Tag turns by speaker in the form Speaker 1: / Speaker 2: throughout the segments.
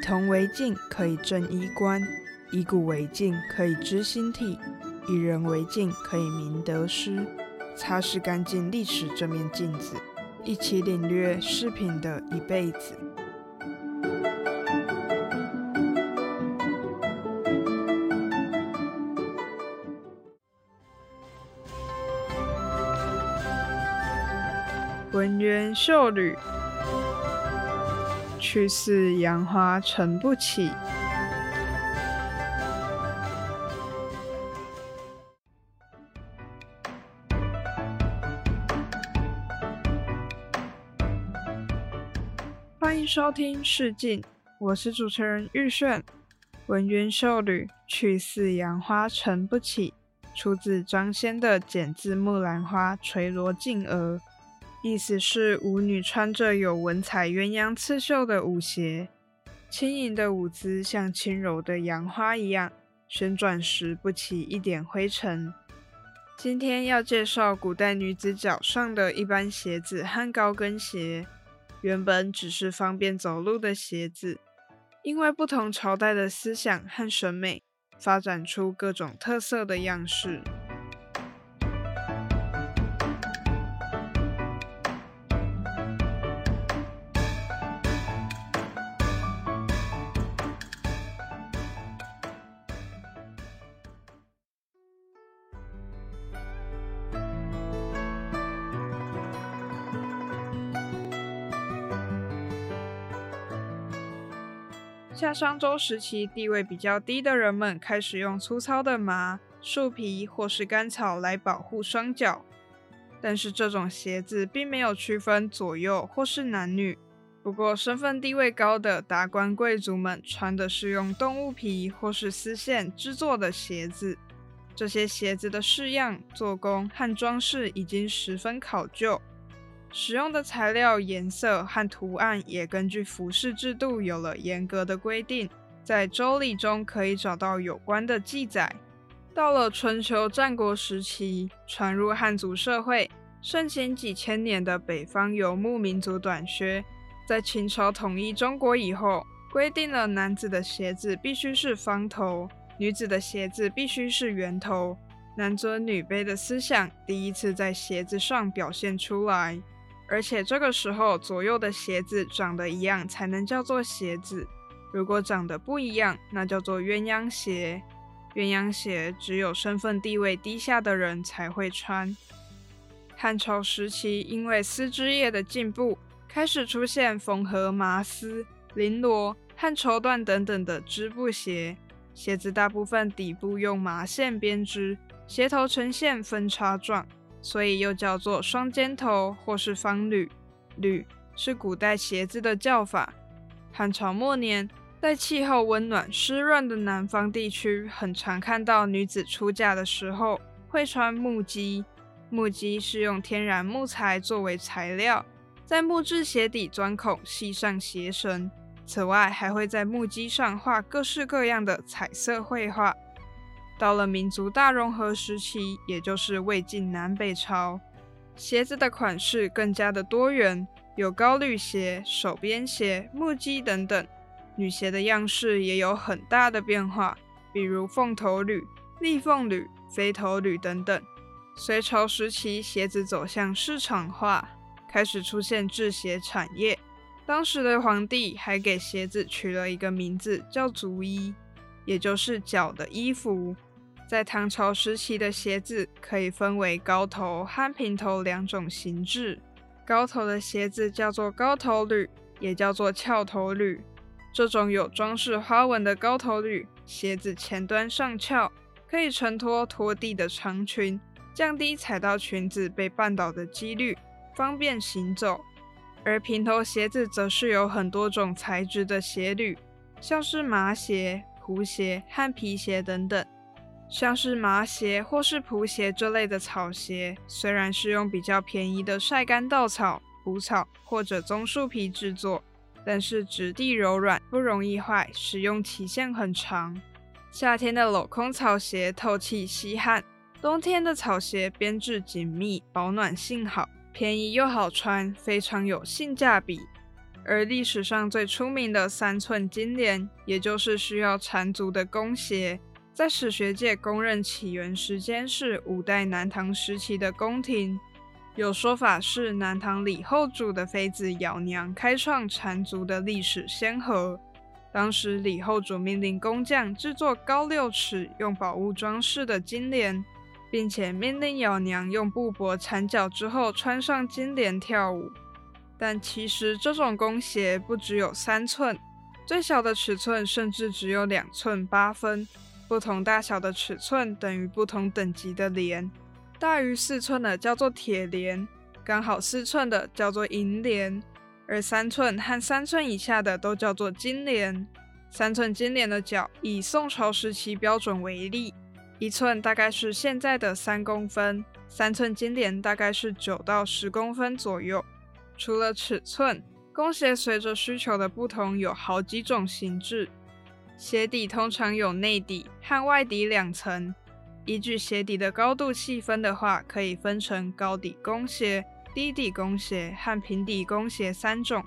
Speaker 1: 铜为镜，可以正衣冠；以古为镜，可以知兴替；以人为镜，可以明得失。擦拭干净历史这面镜子，一起领略饰品的一辈子。文渊秀女。去似杨花成不起。欢迎收听《试镜》，我是主持人玉炫。文渊秀女，去似杨花成不起，出自张先的《剪字木兰花垂罗镜额》。意思是舞女穿着有文彩鸳鸯刺绣的舞鞋，轻盈的舞姿像轻柔的杨花一样，旋转时不起一点灰尘。今天要介绍古代女子脚上的一般鞋子和高跟鞋，原本只是方便走路的鞋子，因为不同朝代的思想和审美，发展出各种特色的样式。夏商周时期，地位比较低的人们开始用粗糙的麻、树皮或是干草来保护双脚。但是这种鞋子并没有区分左右或是男女。不过身份地位高的达官贵族们穿的是用动物皮或是丝线制作的鞋子。这些鞋子的式样、做工和装饰已经十分考究。使用的材料、颜色和图案也根据服饰制度有了严格的规定，在《周礼》中可以找到有关的记载。到了春秋战国时期，传入汉族社会、盛行几千年的北方游牧民族短靴，在秦朝统一中国以后，规定了男子的鞋子必须是方头，女子的鞋子必须是圆头，男尊女卑的思想第一次在鞋子上表现出来。而且这个时候，左右的鞋子长得一样才能叫做鞋子，如果长得不一样，那叫做鸳鸯鞋。鸳鸯鞋只有身份地位低下的人才会穿。汉朝时期，因为丝织业的进步，开始出现缝合麻丝、绫罗和绸缎等等的织布鞋。鞋子大部分底部用麻线编织，鞋头呈现分叉状。所以又叫做双尖头或是方履，履是古代鞋子的叫法。汉朝末年，在气候温暖湿润的南方地区，很常看到女子出嫁的时候会穿木屐。木屐是用天然木材作为材料，在木质鞋底钻孔系上鞋绳，此外还会在木屐上画各式各样的彩色绘画。到了民族大融合时期，也就是魏晋南北朝，鞋子的款式更加的多元，有高履鞋、手编鞋、木屐等等。女鞋的样式也有很大的变化，比如凤头履、立凤履、飞头履等等。隋朝时期，鞋子走向市场化，开始出现制鞋产业。当时的皇帝还给鞋子取了一个名字，叫足衣，也就是脚的衣服。在唐朝时期的鞋子可以分为高头和平头两种形制。高头的鞋子叫做高头履，也叫做翘头履。这种有装饰花纹的高头履，鞋子前端上翘，可以承托拖地的长裙，降低踩到裙子被绊倒的几率，方便行走。而平头鞋子则是有很多种材质的鞋履，像是麻鞋、蒲鞋和皮鞋等等。像是麻鞋或是蒲鞋这类的草鞋，虽然是用比较便宜的晒干稻草、蒲草或者棕树皮制作，但是质地柔软，不容易坏，使用期限很长。夏天的镂空草鞋透气吸汗，冬天的草鞋编制紧密，保暖性好，便宜又好穿，非常有性价比。而历史上最出名的三寸金莲，也就是需要缠足的弓鞋，在史学界公认起源时间是五代南唐时期的宫廷。有说法是南唐李后主的妃子咬娘开创缠足的历史先河。当时李后主命令工匠制作高六尺、用宝物装饰的金莲，并且命令咬娘用布帛缠脚之后穿上金莲跳舞。但其实这种弓鞋不只有三寸，最小的尺寸甚至只有两寸八分。不同大小的尺寸等于不同等级的莲。大于四寸的叫做铁莲，刚好四寸的叫做银莲，而三寸和三寸以下的都叫做金莲。三寸金莲的脚以宋朝时期标准为例，一寸大概是现在的三公分，三寸金莲大概是九到十公分左右。除了尺寸，弓鞋随着需求的不同有好几种形制，鞋底通常有内底和外底两层。依据鞋底的高度细分的话，可以分成高底弓鞋、低底弓鞋和平底弓鞋三种。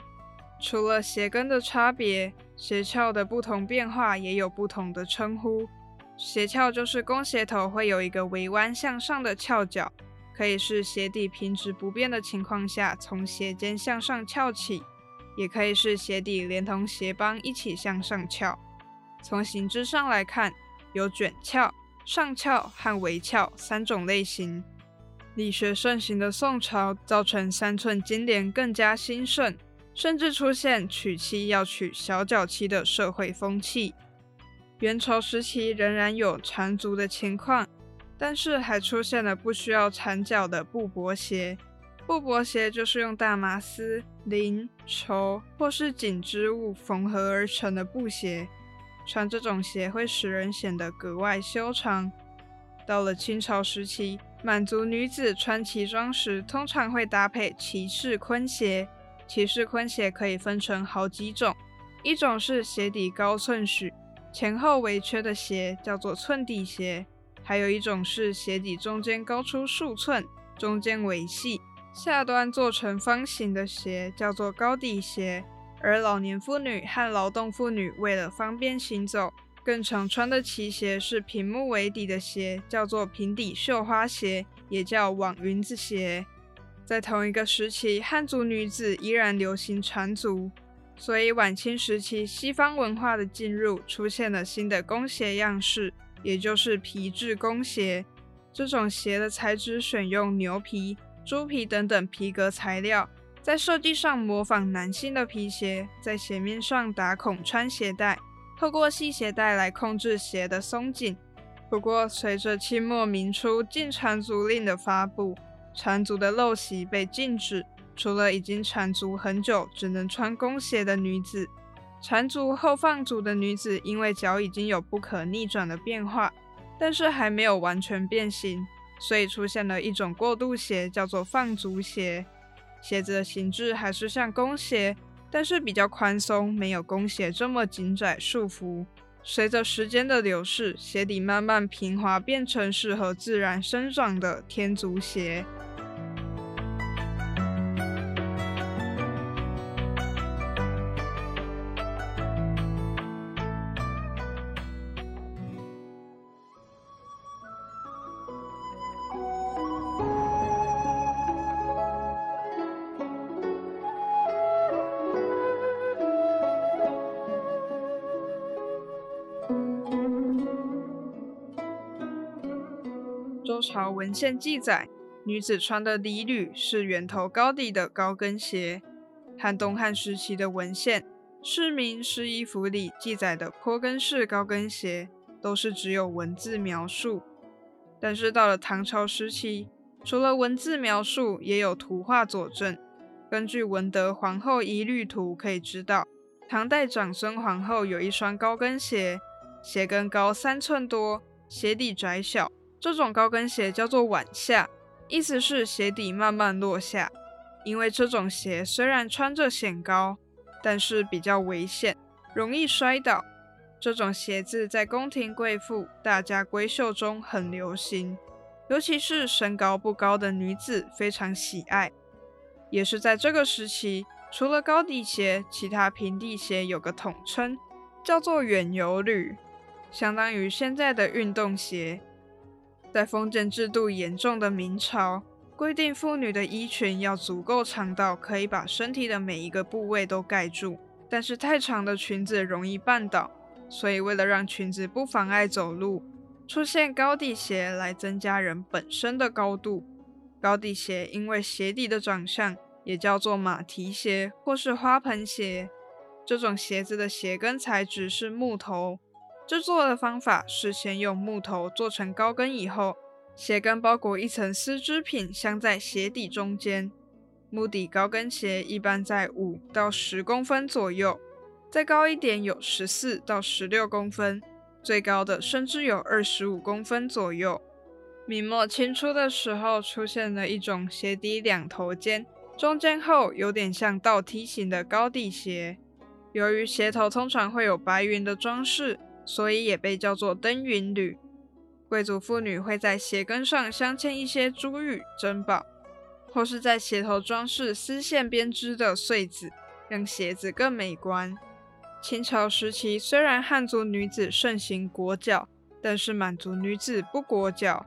Speaker 1: 除了鞋跟的差别，鞋鞘的不同变化也有不同的称呼。鞋鞘就是弓鞋头会有一个微弯向上的翘角，可以是鞋底平直不变的情况下从鞋尖向上翘起，也可以是鞋底连同鞋帮一起向上翘。从形制上来看，有卷翘。上翘和微翘三种类型。理学盛行的宋朝，造成三寸金莲更加兴盛，甚至出现娶妻要娶小脚妻的社会风气。元朝时期仍然有缠足的情况，但是还出现了不需要缠脚的布帛鞋。布帛鞋就是用大麻丝、绫、绸或是锦织物缝合而成的布鞋。穿这种鞋会使人显得格外修长。到了清朝时期，满族女子穿旗装时，通常会搭配骑士昆鞋。骑士昆鞋可以分成好几种，一种是鞋底高寸许、前后微缺的鞋，叫做寸底鞋；还有一种是鞋底中间高出数寸，中间微细，下端做成方形的鞋，叫做高底鞋。而老年妇女和劳动妇女为了方便行走，更常穿的旗鞋是平木为底的鞋，叫做平底绣花鞋，也叫网云子鞋。在同一个时期，汉族女子依然流行缠足，所以晚清时期西方文化的进入，出现了新的弓鞋样式，也就是皮质弓鞋。这种鞋的材质选用牛皮、猪皮等等皮革材料。在设计上模仿男性的皮鞋，在鞋面上打孔穿鞋带，透过系鞋带来控制鞋的松紧。不过，随着清末明初禁缠足令的发布，缠足的陋习被禁止。除了已经缠足很久只能穿弓鞋的女子，缠足后放足的女子，因为脚已经有不可逆转的变化，但是还没有完全变形，所以出现了一种过渡鞋，叫做放足鞋。鞋子的形制还是像弓鞋，但是比较宽松，没有弓鞋这么紧窄束缚。随着时间的流逝，鞋底慢慢平滑，变成适合自然生长的天足鞋。朝文献记载，女子穿的礼履是圆头高底的高跟鞋。汉东汉时期的文献《市民试衣服》里记载的坡跟式高跟鞋，都是只有文字描述。但是到了唐朝时期，除了文字描述，也有图画佐证。根据《文德皇后仪履图》可以知道，唐代长孙皇后有一双高跟鞋，鞋跟高三寸多，鞋底窄小。这种高跟鞋叫做晚下，意思是鞋底慢慢落下。因为这种鞋虽然穿着显高，但是比较危险，容易摔倒。这种鞋子在宫廷贵妇、大家闺秀中很流行，尤其是身高不高的女子非常喜爱。也是在这个时期，除了高底鞋，其他平底鞋有个统称，叫做远游履，相当于现在的运动鞋。在封建制度严重的明朝，规定妇女的衣裙要足够长到可以把身体的每一个部位都盖住，但是太长的裙子容易绊倒，所以为了让裙子不妨碍走路，出现高底鞋来增加人本身的高度。高底鞋因为鞋底的长相，也叫做马蹄鞋或是花盆鞋。这种鞋子的鞋跟材质是木头，制作的方法是先用木头做成高跟，以后鞋跟包裹一层丝织品，镶在鞋底中间。木底高跟鞋一般在五到十公分左右，再高一点有十四到十六公分，最高的甚至有二十五公分左右。明末清初的时候，出现了一种鞋底两头尖、中间厚、有点像倒梯形的高底鞋。由于鞋头通常会有白云的装饰，所以也被叫做登云履。贵族妇女会在鞋跟上镶嵌一些珠玉珍宝，或是在鞋头装饰丝线编织的穗子，让鞋子更美观。清朝时期，虽然汉族女子盛行裹脚，但是满族女子不裹脚。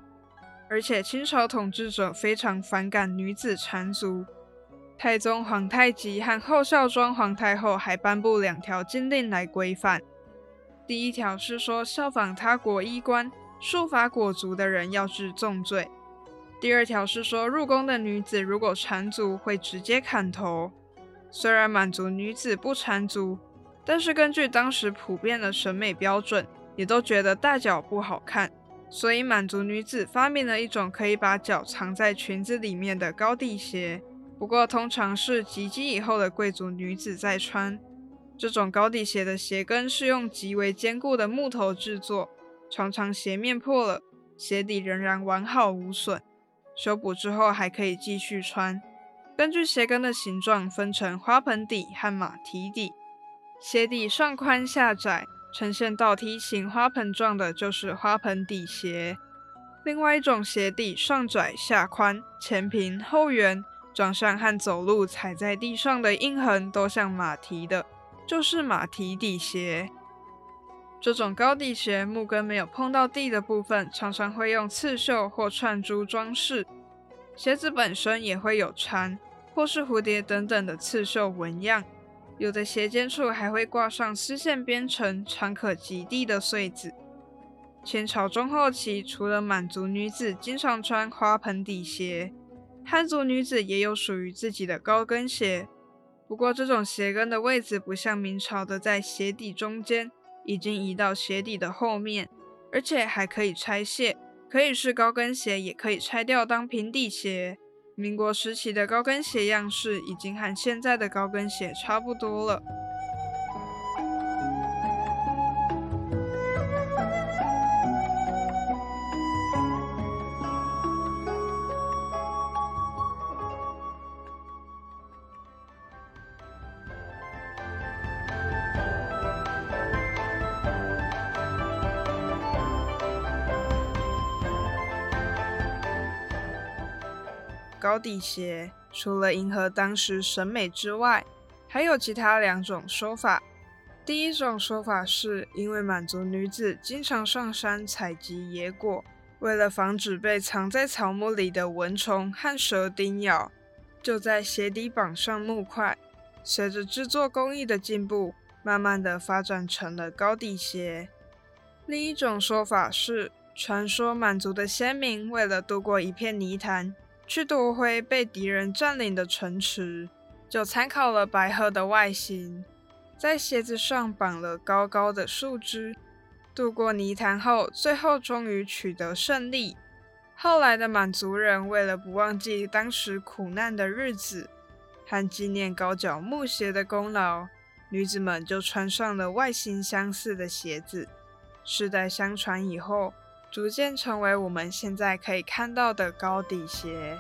Speaker 1: 而且清朝统治者非常反感女子缠足，太宗皇太极和后孝庄皇太后还颁布两条禁令来规范。第一条是说，效仿他国衣冠、束发裹足的人要治重罪；第二条是说，入宫的女子如果缠足，会直接砍头。虽然满族女子不缠足，但是根据当时普遍的审美标准，也都觉得大脚不好看。所以，满族女子发明了一种可以把脚藏在裙子里面的高底鞋。不过，通常是及笄以后的贵族女子在穿。这种高底鞋的鞋跟是用极为坚固的木头制作，常常鞋面破了，鞋底仍然完好无损。修补之后还可以继续穿。根据鞋跟的形状，分成花盆底和马蹄底。鞋底上宽下窄。呈现倒梯形花盆状的，就是花盆底鞋。另外一种鞋底上窄下宽，前平后圆，长相和走路踩在地上的印痕都像马蹄的，就是马蹄底鞋。这种高底鞋木跟没有碰到地的部分，常常会用刺绣或串珠装饰。鞋子本身也会有蝉或是蝴蝶等等的刺绣纹样。有的鞋尖处还会挂上丝线编成、长可及地的穗子。清朝中后期，除了满族女子经常穿花盆底鞋，汉族女子也有属于自己的高跟鞋。不过，这种鞋跟的位置不像明朝的在鞋底中间，已经移到鞋底的后面，而且还可以拆卸，可以是高跟鞋，也可以拆掉当平底鞋。民国时期的高跟鞋样式已经和现在的高跟鞋差不多了。高底鞋除了迎合当时审美之外，还有其他两种说法。第一种说法是因为满族女子经常上山采集野果，为了防止被藏在草木里的蚊虫和蛇叮咬，就在鞋底绑上木块。随着制作工艺的进步，慢慢的发展成了高底鞋。另一种说法是，传说满族的先民为了渡过一片泥潭。去夺回被敌人占领的城池，就参考了白鹤的外形，在鞋子上绑了高高的树枝。渡过泥潭后，最后终于取得胜利。后来的满族人为了不忘记当时苦难的日子，和纪念高脚木鞋的功劳，女子们就穿上了外形相似的鞋子。世代相传以后。逐渐成为我们现在可以看到的高底鞋。